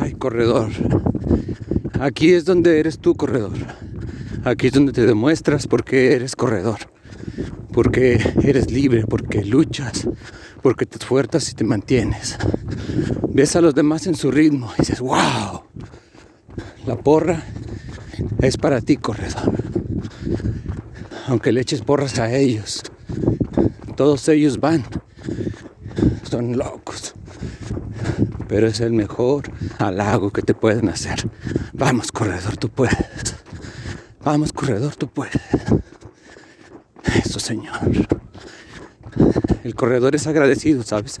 Ay, corredor. Aquí es donde eres tú, corredor. Aquí es donde te demuestras por qué eres corredor. Porque eres libre, porque luchas, porque te esfuerzas y te mantienes. Ves a los demás en su ritmo y dices, wow, la porra es para ti, corredor. Aunque le eches porras a ellos, todos ellos van. Son locos. Pero es el mejor halago que te pueden hacer. Vamos, corredor, tú puedes. Vamos, corredor, tú puedes. Eso, Señor. El corredor es agradecido, ¿sabes?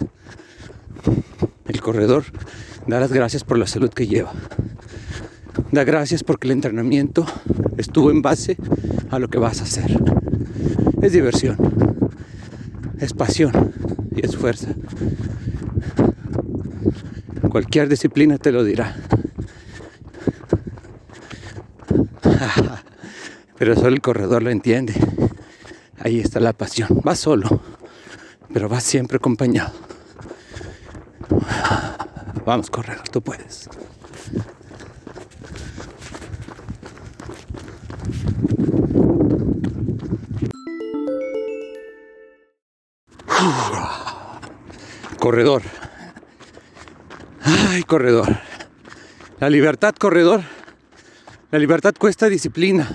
El corredor da las gracias por la salud que lleva. Da gracias porque el entrenamiento estuvo en base a lo que vas a hacer. Es diversión, es pasión y es fuerza. Cualquier disciplina te lo dirá. Pero solo el corredor lo entiende. Ahí está la pasión. Va solo, pero va siempre acompañado. Vamos, corredor, tú puedes. Corredor. Ay, corredor. La libertad, corredor. La libertad cuesta disciplina.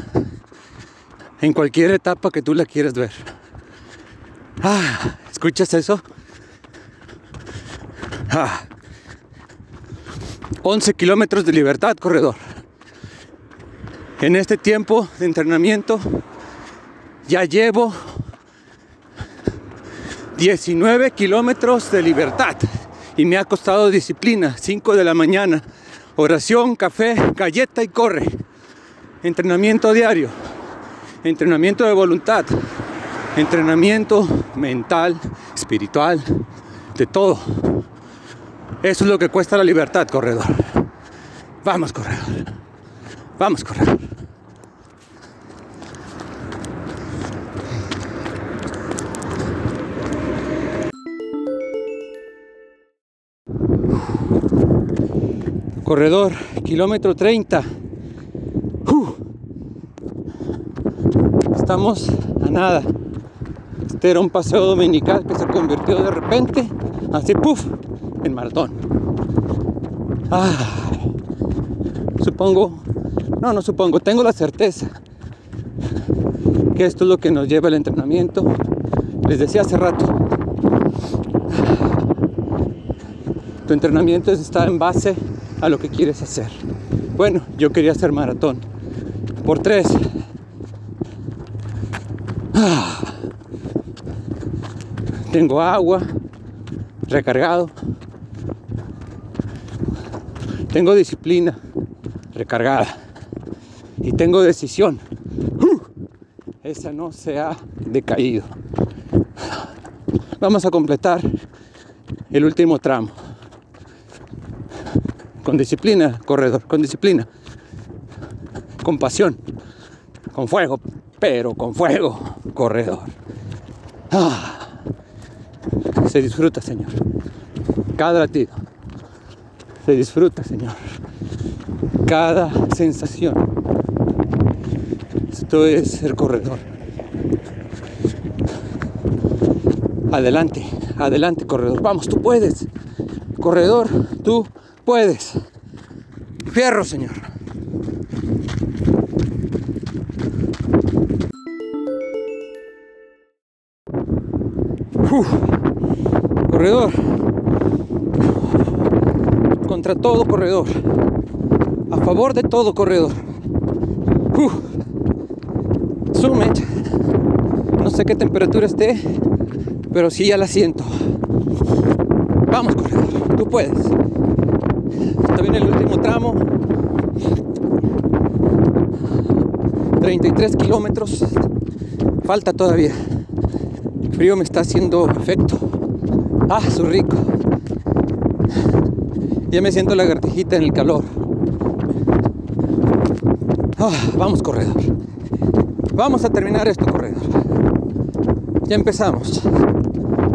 En cualquier etapa que tú la quieras ver. Ah, ¿escuchas eso? Ah. 11 kilómetros de libertad, corredor. En este tiempo de entrenamiento ya llevo 19 kilómetros de libertad y me ha costado disciplina. 5 de la mañana, oración, café, galleta y corre. Entrenamiento diario, entrenamiento de voluntad, entrenamiento mental, espiritual, de todo. Eso es lo que cuesta la libertad, corredor. Vamos, corredor. Vamos, corredor. Corredor, kilómetro 30. Uh. Estamos a nada. Este era un paseo dominical que se convirtió de repente, así, puff, en maratón. Ah, supongo, no, no supongo, tengo la certeza que esto es lo que nos lleva al entrenamiento. Les decía hace rato, tu entrenamiento está en base a lo que quieres hacer. Bueno, yo quería hacer maratón por tres. Ah. Tengo agua, recargado. Tengo disciplina, recargada. Y tengo decisión. Uh, esa no se ha decaído. Vamos a completar el último tramo. Con disciplina, corredor, con disciplina. Con pasión, con fuego, pero con fuego, corredor. Ah. Se disfruta, Señor. Cada latido. Se disfruta, Señor. Cada sensación. Esto es ser corredor. Adelante, adelante, corredor. Vamos, tú puedes. Corredor, tú puedes. Fierro, Señor. Corredor. Contra todo corredor. A favor de todo corredor. Uf. Summit. No sé qué temperatura esté, pero sí ya la siento. Vamos, corredor. Tú puedes. Está bien el último tramo. 33 kilómetros. Falta todavía. El frío me está haciendo efecto. Ah, su rico. Ya me siento lagartijita en el calor. Ah, vamos, corredor. Vamos a terminar esto, corredor. Ya empezamos.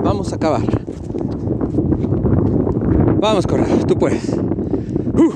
Vamos a acabar. Vamos, Corra, tú puedes. Uh.